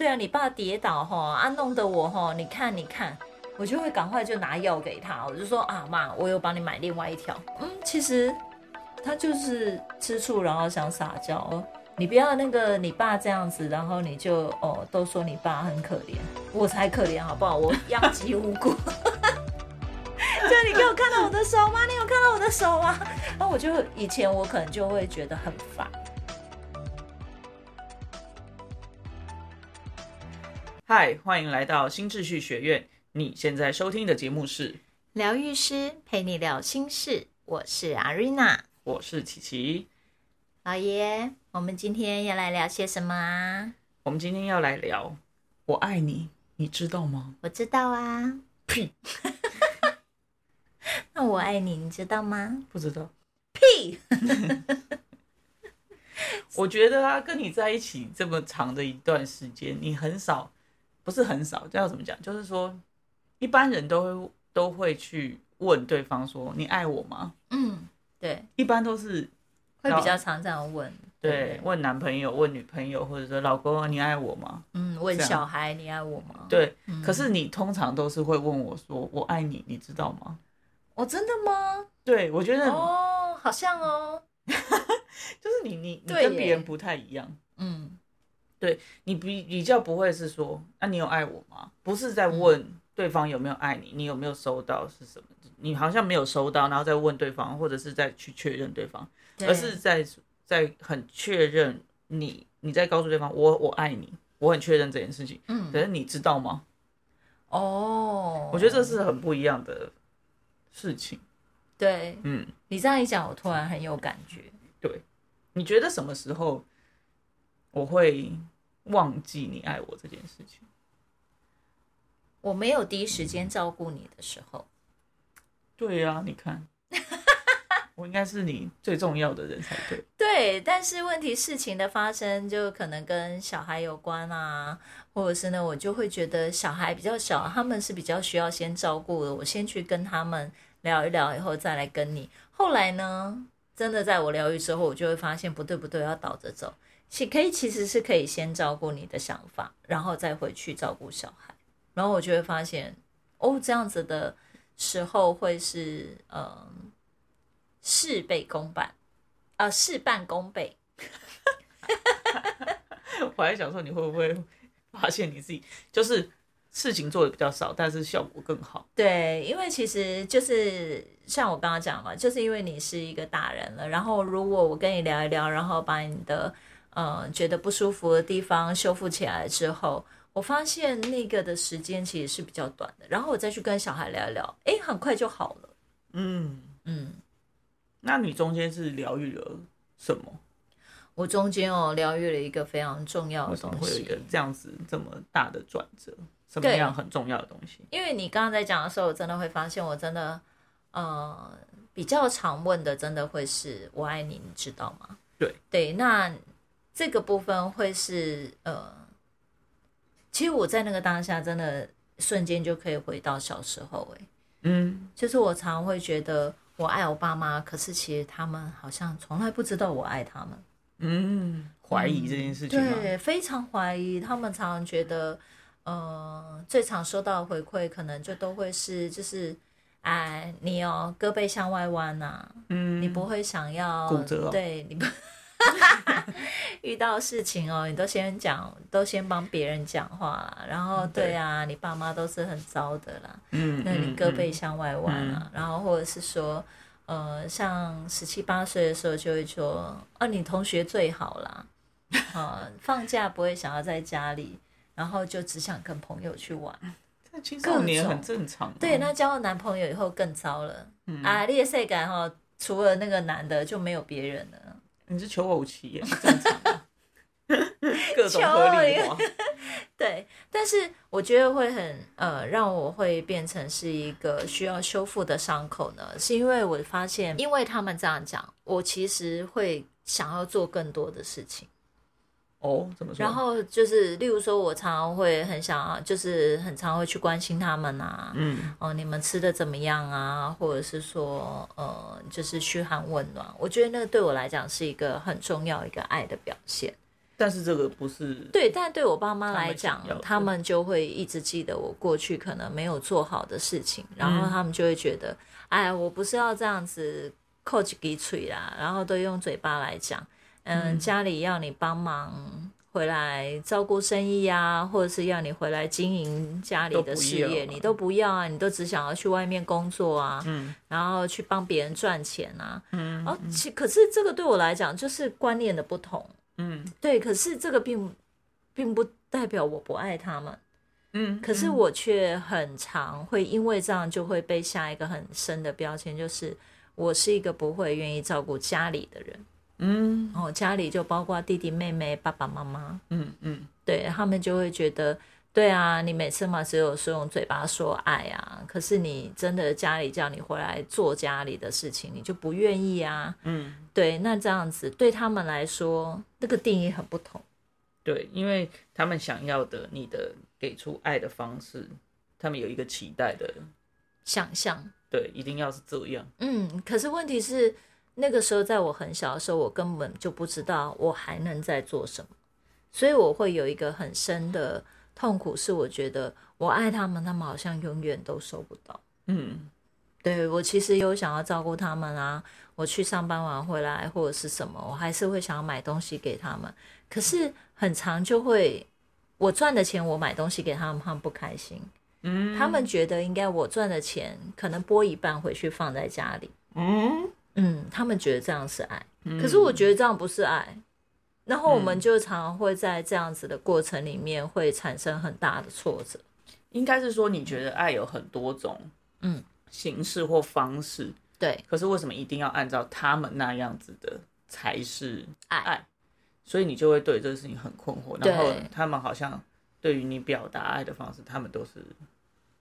对啊，你爸跌倒哈啊，弄得我哈，你看你看，我就会赶快就拿药给他，我就说啊妈，我有帮你买另外一条。嗯，其实他就是吃醋，然后想撒娇。你不要那个你爸这样子，然后你就哦都说你爸很可怜，我才可怜好不好？我殃及无辜。就你给我看到我的手吗？你有看到我的手吗？然后我就以前我可能就会觉得很烦。嗨，欢迎来到新秩序学院。你现在收听的节目是疗愈师陪你聊心事，我是阿瑞娜，我是琪琪。老爷，我们今天要来聊些什么啊？我们今天要来聊“我爱你”，你知道吗？我知道啊。屁！那我爱你，你知道吗？不知道。屁！我觉得啊，跟你在一起这么长的一段时间，你很少，不是很少，这要怎么讲？就是说，一般人都会都会去问对方说：“你爱我吗？”嗯，对，一般都是。会比较常这样问，对，问男朋友、问女朋友，或者说老公，你爱我吗？嗯，问小孩，你爱我吗？对，可是你通常都是会问我说，我爱你，你知道吗？我真的吗？对，我觉得哦，好像哦，就是你你你跟别人不太一样，嗯，对你比比较不会是说，那你有爱我吗？不是在问对方有没有爱你，你有没有收到是什么？你好像没有收到，然后再问对方，或者是再去确认对方。而是在在很确认你，你在告诉对方我我爱你，我很确认这件事情。嗯，可是你知道吗？哦，我觉得这是很不一样的事情。对，嗯，你这样一讲，我突然很有感觉。对，你觉得什么时候我会忘记你爱我这件事情？我没有第一时间照顾你的时候。对呀，你看。我应该是你最重要的人才对。对，但是问题事情的发生就可能跟小孩有关啊，或者是呢，我就会觉得小孩比较小，他们是比较需要先照顾的。我先去跟他们聊一聊，以后再来跟你。后来呢，真的在我疗愈之后，我就会发现不对不对，要倒着走。其可以其实是可以先照顾你的想法，然后再回去照顾小孩。然后我就会发现，哦，这样子的时候会是嗯。事倍功半，啊，事半功倍。我还想说，你会不会发现你自己就是事情做的比较少，但是效果更好？对，因为其实就是像我刚刚讲嘛，就是因为你是一个大人了，然后如果我跟你聊一聊，然后把你的嗯觉得不舒服的地方修复起来之后，我发现那个的时间其实是比较短的，然后我再去跟小孩聊一聊，哎，很快就好了。嗯嗯。那你中间是疗愈了什么？我中间哦，疗愈了一个非常重要的东西。会有一个这样子这么大的转折？什么样很重要的东西？因为你刚刚在讲的时候，我真的会发现，我真的呃比较常问的，真的会是我爱你，你知道吗？对对，那这个部分会是呃，其实我在那个当下，真的瞬间就可以回到小时候，哎，嗯，就是我常会觉得。我爱我爸妈，可是其实他们好像从来不知道我爱他们。嗯，怀疑这件事情对，非常怀疑。他们常常觉得，呃，最常收到的回馈可能就都会是，就是，哎，你哦，胳膊向外弯呐，嗯，你不会想要骨折，对你不。遇到事情哦，你都先讲，都先帮别人讲话啦。然后，对啊，你爸妈都是很糟的啦。嗯，那你胳膊向外弯啊。然后，或者是说，呃，像十七八岁的时候就会说，啊，你同学最好啦。啊，放假不会想要在家里，然后就只想跟朋友去玩。这青少年很正常。对，那交了男朋友以后更糟了。啊，劣势感哈，除了那个男的就没有别人了。你是求偶期耶，正常 各种合理化。对，但是我觉得会很呃，让我会变成是一个需要修复的伤口呢，是因为我发现，因为他们这样讲，我其实会想要做更多的事情。哦，怎么说？然后就是，例如说，我常常会很想，就是很常会去关心他们啊，嗯，哦，你们吃的怎么样啊？或者是说，呃，就是嘘寒问暖。我觉得那个对我来讲是一个很重要一个爱的表现。但是这个不是对，但对我爸妈来他讲他们就会一直记得我过去可能没有做好的事情，然后他们就会觉得，哎，我不是要这样子扣几滴嘴啦，然后都用嘴巴来讲，嗯，家里要你帮忙回来照顾生意啊，或者是要你回来经营家里的事业，你都不要啊，你都只想要去外面工作啊，嗯。然后去帮别人赚钱啊，嗯哦，其可是这个对我来讲就是观念的不同。嗯。对，可是这个并并不代表我不爱他们，嗯，可是我却很常会因为这样就会被下一个很深的标签，就是我是一个不会愿意照顾家里的人。嗯哦，家里就包括弟弟妹妹、爸爸妈妈，嗯嗯对他们就会觉得，对啊，你每次嘛只有是用嘴巴说爱啊，可是你真的家里叫你回来做家里的事情，你就不愿意啊。嗯，对，那这样子对他们来说，那个定义很不同。对，因为他们想要的你的给出爱的方式，他们有一个期待的，想象，对，一定要是这样。嗯，可是问题是，那个时候在我很小的时候，我根本就不知道我还能再做什么，所以我会有一个很深的痛苦，是我觉得我爱他们，他们好像永远都收不到。嗯对我其实有想要照顾他们啊，我去上班完回来或者是什么，我还是会想要买东西给他们。可是很长就会，我赚的钱我买东西给他们，他们不开心，嗯他们觉得应该我赚的钱可能拨一半回去放在家里。嗯嗯，他们觉得这样是爱，可是我觉得这样不是爱。然后我们就常常会在这样子的过程里面会产生很大的挫折。应该是说你觉得爱有很多种嗯。形式或方式，对，可是为什么一定要按照他们那样子的才是爱？爱？所以你就会对这个事情很困惑，然后他们好像对于你表达爱的方式，他们都是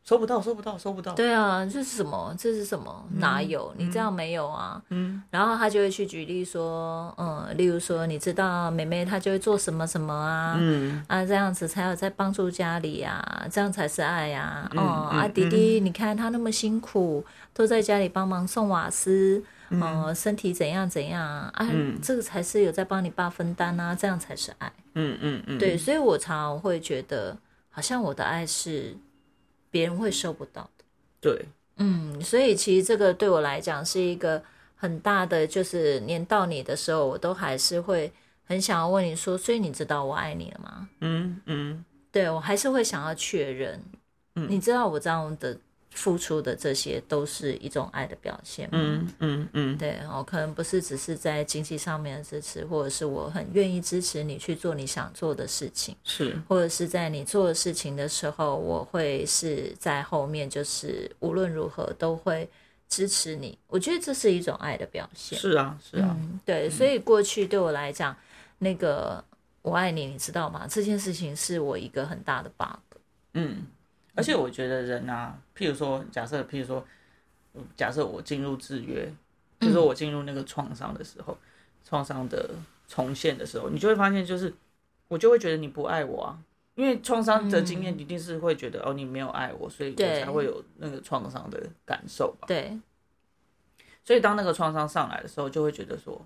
收不到，收不到，收不到。对啊，这是什么？这是什么？哪有？你这样没有啊？嗯。然后他就会去举例说，嗯，例如说，你知道妹妹她就会做什么什么啊？嗯啊，这样子才有在帮助家里呀、这样才是爱呀、嗯哦、啊，嗯弟弟，你看他那么辛苦，都在家里帮忙送瓦斯，嗯、身体怎样怎样啊，嗯这个才是有在帮你爸分担啊，这样才是爱。嗯嗯嗯，对，所以我常常会觉得，好像我的爱是别人会收不到的。对，嗯，所以其实这个对我来讲是一个很大的，就是连到你的时候，我都还是会很想要问你说，所以你知道我爱你了吗？嗯嗯对我还是会想要确认，嗯你知道我这样的付出的这些都是一种爱的表现吗？嗯嗯嗯，对，我可能不是只是在经济上面的支持，或者是我很愿意支持你去做你想做的事情，是，或者是在你做的事情的时候，我会是在后面，就是无论如何都会支持你。我觉得这是一种爱的表现。是啊是啊，嗯，对，所以过去对我来讲，那个我爱你，你知道吗？这件事情是我一个很大的 bug。嗯，而且我觉得人啊，譬如说，假设譬如说，嗯假设我进入制约，就是说我进入那个创伤的时候，创伤的重现的时候，你就会发现，就是我就会觉得你不爱我啊。因为创伤的经验一定是会觉得、哦，你没有爱我，所以我才会有那个创伤的感受吧。对，所以当那个创伤上来的时候，就会觉得说，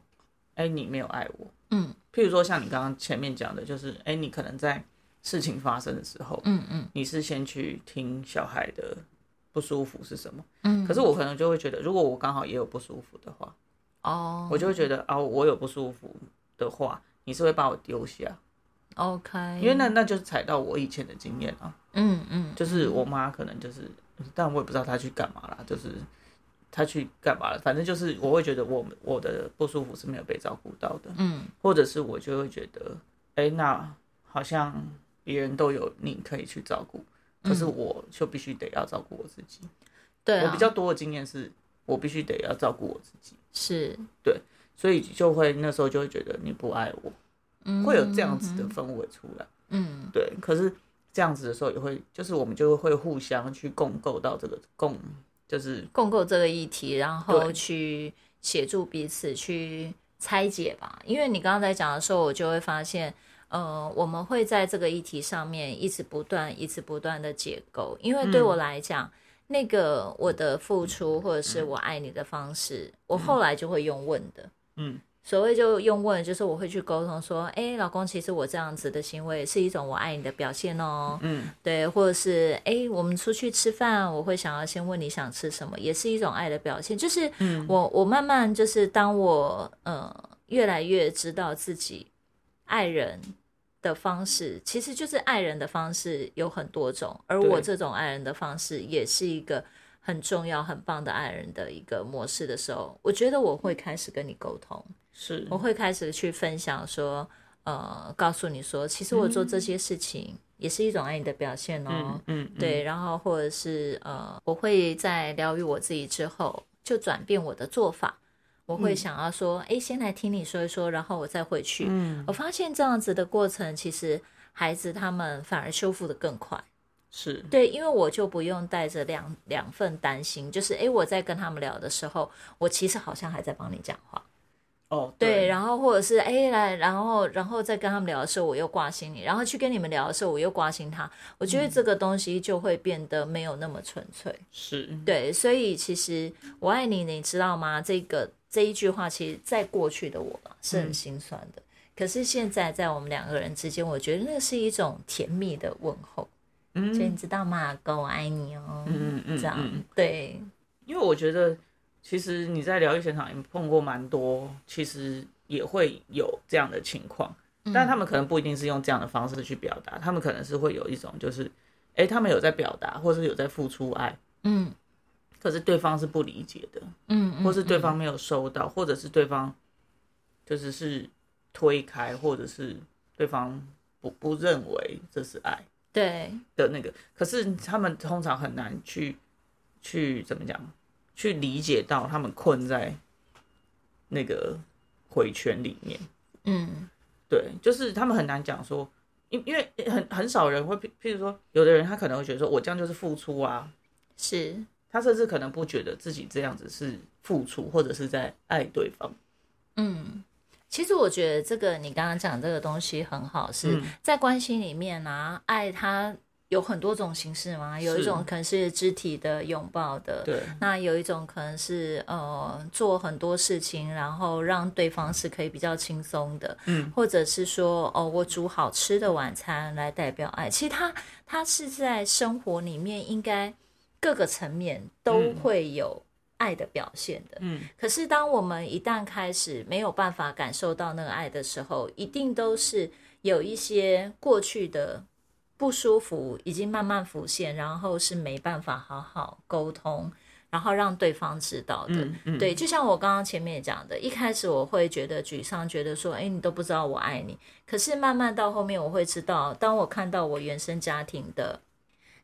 哎，你没有爱我。嗯譬如说像你刚刚前面讲的，就是哎，你可能在事情发生的时候，嗯嗯。你是先去听小孩的不舒服是什么，嗯，可是我可能就会觉得，如果我刚好也有不舒服的话，哦，我就会觉得啊，我有不舒服的话，你是会把我丢下，OK，因为那那就是踩到我以前的经验啊，嗯嗯，就是我妈可能就是，但我也不知道她去干嘛啦，就是她去干嘛了，反正就是我会觉得我我的不舒服是没有被照顾到的，嗯。或者是我就会觉得，哎，那好像别人都有你可以去照顾，可是我就必须得要照顾我自己。对啊，我比较多的经验是，我必须得要照顾我自己，是，对。所以就会那时候就会觉得你不爱我，嗯。会有这样子的氛围出来。嗯。对，可是这样子的时候也会，就是我们就会互相去共构到这个共，就是共构这个议题，然后去协助彼此去拆解吧。因为你刚刚在讲的时候，我就会发现，呃，我们会在这个议题上面一直不断、一直不断的解构。因为对我来讲，那个我的付出或者是我爱你的方式，我后来就会用问的。嗯，所谓就用问，就是我会去沟通说，哎，老公，其实我这样子的行为是一种我爱你的表现哦。嗯，对，或者是哎，我们出去吃饭，我会想要先问你想吃什么，也是一种爱的表现。就是，我我慢慢就是当我呃越来越知道自己爱人的方式，其实就是爱人的方式有很多种，而我这种爱人的方式也是一个很重要、很棒的爱人的一个模式的时候，我觉得我会开始跟你沟通。是，我会开始去分享说，呃，告诉你说，其实我做这些事情也是一种爱你的表现哦。嗯，对，然后或者是呃，我会在疗愈我自己之后，就转变我的做法。我会想要说，哎，先来听你说一说，然后我再回去。嗯，我发现这样子的过程，其实孩子他们反而修复的更快。是对，因为我就不用带着两两份担心，就是哎，我在跟他们聊的时候，我其实好像还在帮你讲话。哦，对，然后或者是哎来，然后然后再跟他们聊的时候，我又挂心你，然后去跟你们聊的时候，我又挂心他。我觉得这个东西就会变得没有那么纯粹。是对，所以其实我爱你，你知道吗？这个这一句话，其实在过去的我是很心酸的。可是现在在我们两个人之间，我觉得那是一种甜蜜的问候。嗯，所以你知道吗？哥，我爱你哦。嗯嗯嗯，这样对，因为我觉得。其实你在疗愈现场也碰过蛮多，其实也会有这样的情况，但他们可能不一定是用这样的方式去表达，他们可能是会有一种就是，哎，他们有在表达，或是有在付出爱，嗯，可是对方是不理解的，嗯，或是对方没有收到，或者是对方就是是推开，或者是对方不不认为这是爱，对。的那个，可是他们通常很难去去怎么讲？去理解到他们困在那个回圈里面，嗯，对，就是他们很难讲说，因因为很很少人会，譬如说，有的人他可能会觉得说，我这样就是付出啊，是他甚至可能不觉得自己这样子是付出，或者是在爱对方。嗯，其实我觉得这个你刚刚讲这个东西很好，是在关系里面啊，爱他。有很多种形式嘛，有一种可能是肢体的拥抱的，对。那有一种可能是呃做很多事情，然后让对方是可以比较轻松的，嗯。或者是说哦，我煮好吃的晚餐来代表爱。其实他他是在生活里面应该各个层面都会有爱的表现的，嗯。可是当我们一旦开始没有办法感受到那个爱的时候，一定都是有一些过去的。不舒服已经慢慢浮现，然后是没办法好好沟通，然后让对方知道的。对，就像我刚刚前面讲的，一开始我会觉得沮丧，觉得说，哎，你都不知道我爱你。可是慢慢到后面，我会知道，当我看到我原生家庭的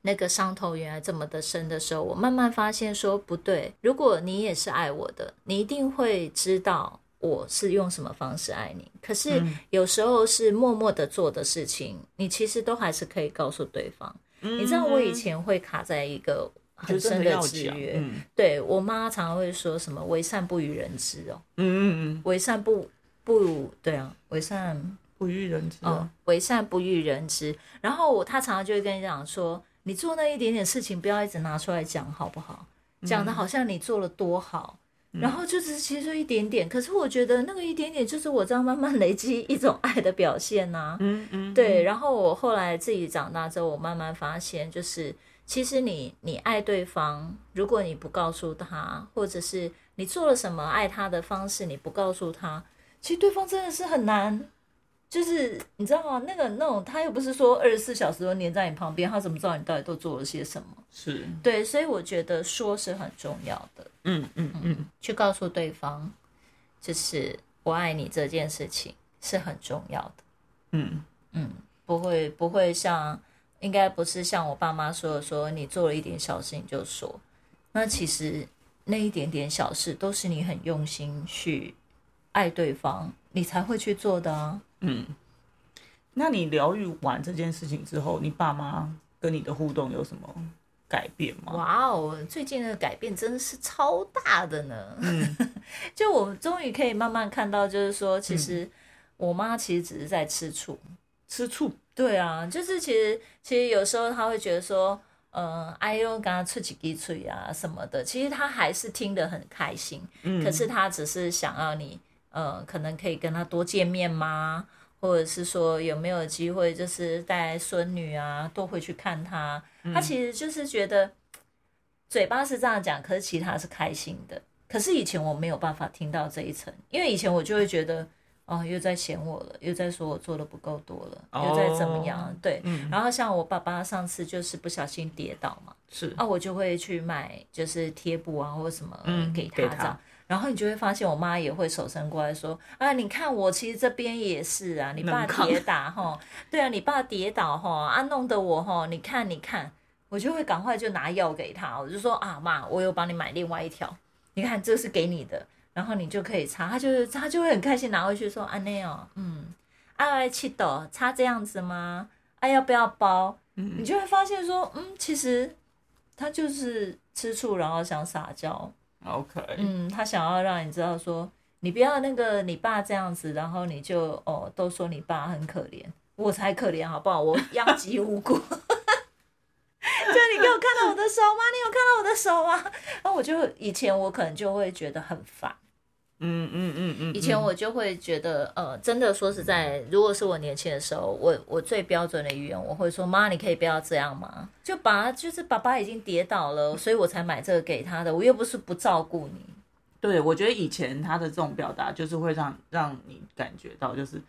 那个伤痛原来这么的深的时候，我慢慢发现说，不对，如果你也是爱我的，你一定会知道。我是用什么方式爱你？可是有时候是默默的做的事情，你其实都还是可以告诉对方。你知道我以前会卡在一个很深的制约，对我妈常常会说什么“为善不与人知”哦，嗯嗯嗯，为善不不对啊，为善不与人知哦，为善不与人知。然后我她常常就会跟你讲说，你做那一点点事情，不要一直拿出来讲好不好？讲的好像你做了多好。然后就只是其实一点点，可是我觉得那个一点点就是我这样慢慢累积一种爱的表现呐。嗯嗯，对。然后我后来自己长大之后，我慢慢发现，就是其实你你爱对方，如果你不告诉他，或者是你做了什么爱他的方式，你不告诉他，其实对方真的是很难。就是你知道吗？那个那种他又不是说二十四小时都黏在你旁边，他怎么知道你到底都做了些什么？是对，所以我觉得说是很重要的。嗯嗯嗯，去告诉对方，就是我爱你这件事情是很重要的。嗯嗯，不会不会像，应该不是像我爸妈说的，说你做了一点小事你就说，那其实那一点点小事都是你很用心去爱对方，你才会去做的啊。嗯，那你疗愈完这件事情之后，你爸妈跟你的互动有什么改变吗？哇哦，最近的改变真的是超大的呢！嗯，就我终于可以慢慢看到，就是说，其实我妈其实只是在吃醋，吃醋。对啊，就是其实其实有时候她会觉得说，嗯，哎呦，刚刚出几滴嘴啊什么的，其实他还是听得很开心。嗯，可是他只是想要你。呃，可能可以跟他多见面吗？或者是说有没有机会，就是带孙女啊，多回去看他？他其实就是觉得嘴巴是这样讲，可是其他是开心的。可是以前我没有办法听到这一层，因为以前我就会觉得。哦，又在嫌我了，又在说我做的不够多了，又在怎么样？对，然后像我爸爸上次就是不小心跌倒嘛，是啊，我就会去买就是贴布啊或者什么给他这样，然后你就会发现我妈也会手伸过来说啊，你看我其实这边也是啊，你爸跌倒哈，对啊，你爸跌倒哈啊，弄得我哈，你看你看，我就会赶快就拿药给他，我就说啊妈，我有帮你买另外一条，你看这是给你的。然后你就可以擦，他就是他就会很开心拿回去说：“啊那哦，嗯，爱七朵擦这样子吗？啊，要不要包？”你就会发现说：“嗯，其实他就是吃醋，然后想撒娇。”OK，嗯，他想要让你知道说，你不要那个你爸这样子，然后你就哦都说你爸很可怜，我才可怜好不好？我殃及无辜。就你给我看到我的手吗？你有看到我的手吗？然后我就以前我可能就会觉得很烦。嗯嗯嗯嗯，以前我就会觉得，呃，真的说实在，如果是我年轻的时候，我我最标准的语言，我会说妈，你可以不要这样吗？就把就是爸爸已经跌倒了，所以我才买这个给他的，我又不是不照顾你。对，我觉得以前他的这种表达，就是会让让你感觉到，就是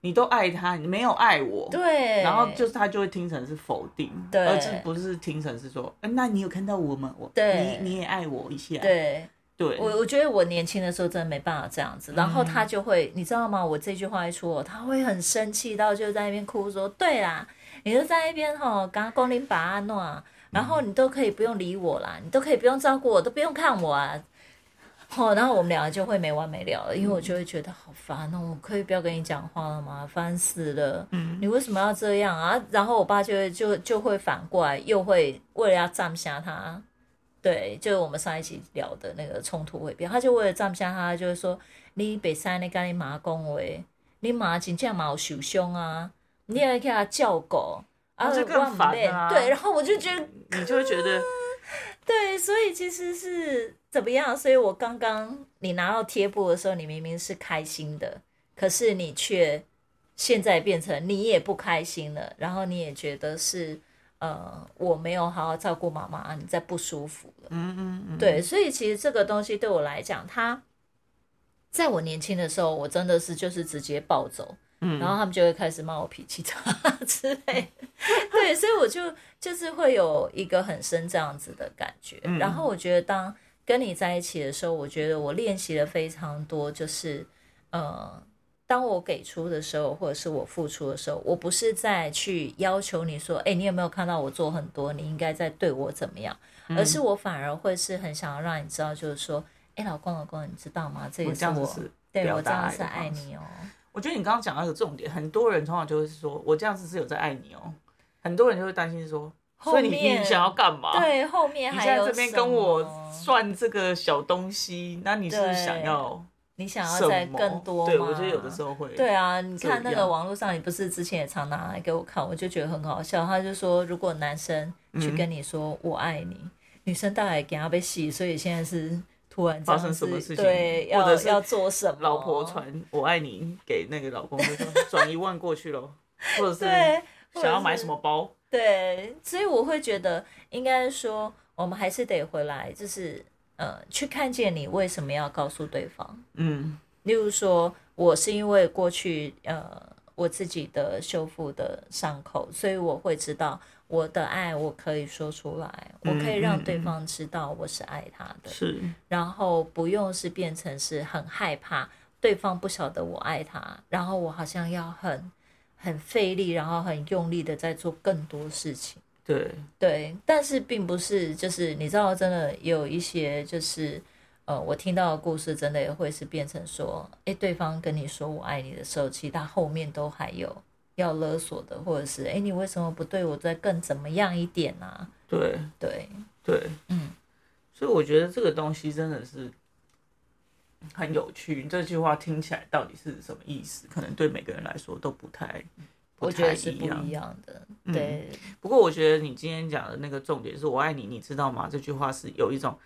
你都爱他，你没有爱我。对，然后就是他就会听成是否定，对，而不是听成是说，哎，那你有看到我吗？我，对，你你也爱我一下，对。对，我我觉得我年轻的时候真的没办法这样子，然后他就会，你知道吗？我这句话一出，他会很生气到就在那边哭说：“对啦，你就在那边吼，刚光临把阿诺，然后你都可以不用理我啦，你都可以不用照顾我，都不用看我啊。”哦，然后我们两个就会没完没了了，因为我就会觉得好烦哦，我可以不要跟你讲话了吗？烦死了！嗯，你为什么要这样啊？然后我爸就会就就会反过来，又会为了要站下他。对，就是我们上一期聊的那个冲突会变，他就为了站下他，就是说你北山你跟你妈讲话，你妈真正嘛有受伤啊，你也给他叫狗，啊，就更烦啊。对，然后我就觉得 你就会觉得，对，所以其实是怎么样？所以我刚刚你拿到贴布的时候，你明明是开心的，可是你却现在变成你也不开心了，然后你也觉得是。呃，我没有好好照顾妈妈，你在不舒服了。嗯嗯嗯，对，所以其实这个东西对我来讲，他在我年轻的时候，我真的是就是直接暴走，嗯，然后他们就会开始骂我脾气差之类。对，所以我就就是会有一个很深这样子的感觉。然后我觉得，当跟你在一起的时候，我觉得我练习了非常多，就是呃。当我给出的时候，或者是我付出的时候，我不是在去要求你说，哎，你有没有看到我做很多？你应该在对我怎么样？而是我反而会是很想要让你知道，就是说，哎，老公，老公，你知道吗？这也是我对我这样是爱你哦。我觉得你刚刚讲到一个重点，很多人通常就会说，我这样子是有在爱你哦。很多人就会担心说，所以你你想要干嘛？对，后面还有这边跟我算这个小东西，那你是想要？你想要再更多吗？对，我觉得有的时候会。对啊，你看那个网络上，你不是之前也常拿来给我看，我就觉得很好笑。他就说，如果男生去跟你说“我爱你”，女生大概给他被洗，所以现在是突然发生什么事情，对，要要做什么？老婆传“我爱你”给那个老公，就说转一万过去了，或者是想要买什么包？对，所以我会觉得，应该说，我们还是得回来，就是。呃，去看见你为什么要告诉对方？嗯，例如说，我是因为过去呃我自己的修复的伤口，所以我会知道我的爱，我可以说出来，我可以让对方知道我是爱他的，是，然后不用是变成是很害怕对方不晓得我爱他，然后我好像要很很费力，然后很用力的在做更多事情。对对，但是并不是，就是你知道，真的有一些，就是呃，我听到的故事，真的也会是变成说，哎，对方跟你说我爱你的时候，其实他后面都还有要勒索的，或者是哎，你为什么不对我再更怎么样一点啊？对对对，嗯，所以我觉得这个东西真的是很有趣。这句话听起来到底是什么意思？可能对每个人来说都不太。我觉得是不一样的，对。不过我觉得你今天讲的那个重点是我爱你，你知道吗？这句话是有一种，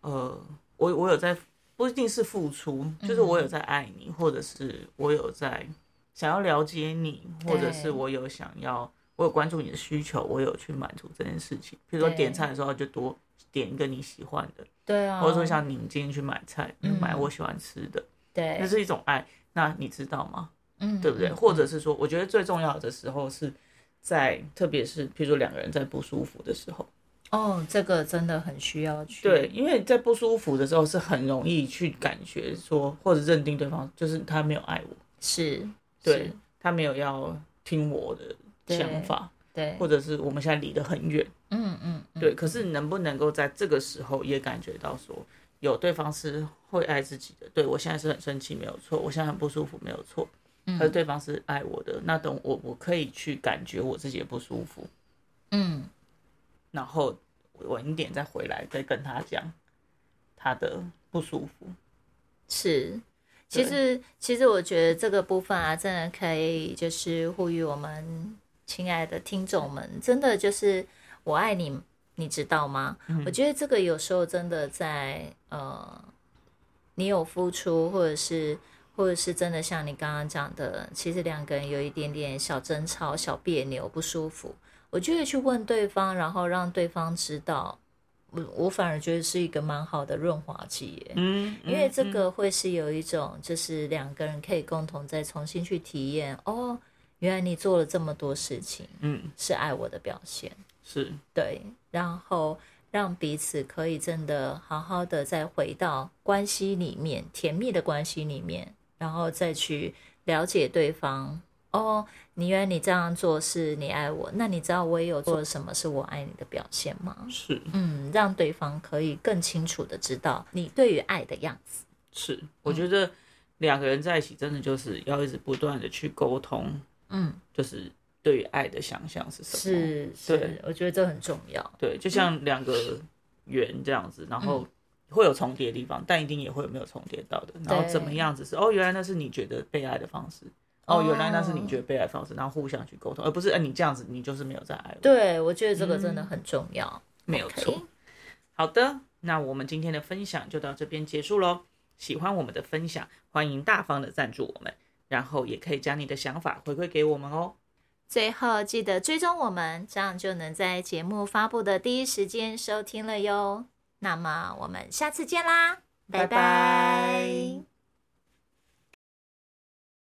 呃，我我有在不一定是付出，就是我有在爱你，或者是我有在想要了解你，或者是我有想要，我有关注你的需求，我有去满足这件事情。比如说点菜的时候，就多点一个你喜欢的，对啊，或者说像你今天去买菜，买我喜欢吃的，对，那是一种爱。那你知道吗？嗯，对不对？或者是说，我觉得最重要的时候是在，特别是譬如说两个人在不舒服的时候。哦，这个真的很需要去对，因为在不舒服的时候是很容易去感觉说或者认定对方就是他没有爱我，是，对他没有要听我的想法，对，或者是我们现在离得很远，嗯嗯，对。可是能不能够在这个时候也感觉到说有对方是会爱自己的？对我现在是很生气，没有错，我现在很不舒服，没有错，可是对方是爱我的，那等我我可以去感觉我自己的不舒服，嗯。然后晚一点再回来，再跟他讲他的不舒服。是，其实其实我觉得这个部分啊，真的可以就是呼吁我们亲爱的听众们，真的就是我爱你，你知道吗？我觉得这个有时候真的在呃，你有付出，或者是或者是真的像你刚刚讲的，其实两个人有一点点小争吵、小别扭、不舒服。我就会去问对方，然后让对方知道，我我反而觉得是一个蛮好的润滑剂，嗯，因为这个会是有一种，就是两个人可以共同再重新去体验，哦，原来你做了这么多事情，嗯，是爱我的表现，是。对，然后让彼此可以真的好好的再回到关系里面，甜蜜的关系里面，然后再去了解对方。哦，你原来你这样做是你爱我，那你知道我也有做什么是我爱你的表现吗？是，嗯，让对方可以更清楚的知道你对于爱的样子。是，我觉得两个人在一起真的就是要一直不断的去沟通，嗯，就是对于爱的想象是什么？是，是，我觉得这很重要。对，就像两个圆这样子，然后会有重叠的地方，但一定也会有没有重叠到的。然后怎么样子是哦，原来那是你觉得被爱的方式。哦，原来那是你觉得被爱方式，然后互相去沟通，而不是哎你这样子，你就是没有在爱我。对，我觉得这个真的很重要，没有错。好的，那我们今天的分享就到这边结束喽。喜欢我们的分享，欢迎大方的赞助我们，然后也可以将你的想法回馈给我们哦。最后记得追踪我们，这样就能在节目发布的第一时间收听了哟。那么我们下次见啦，拜拜。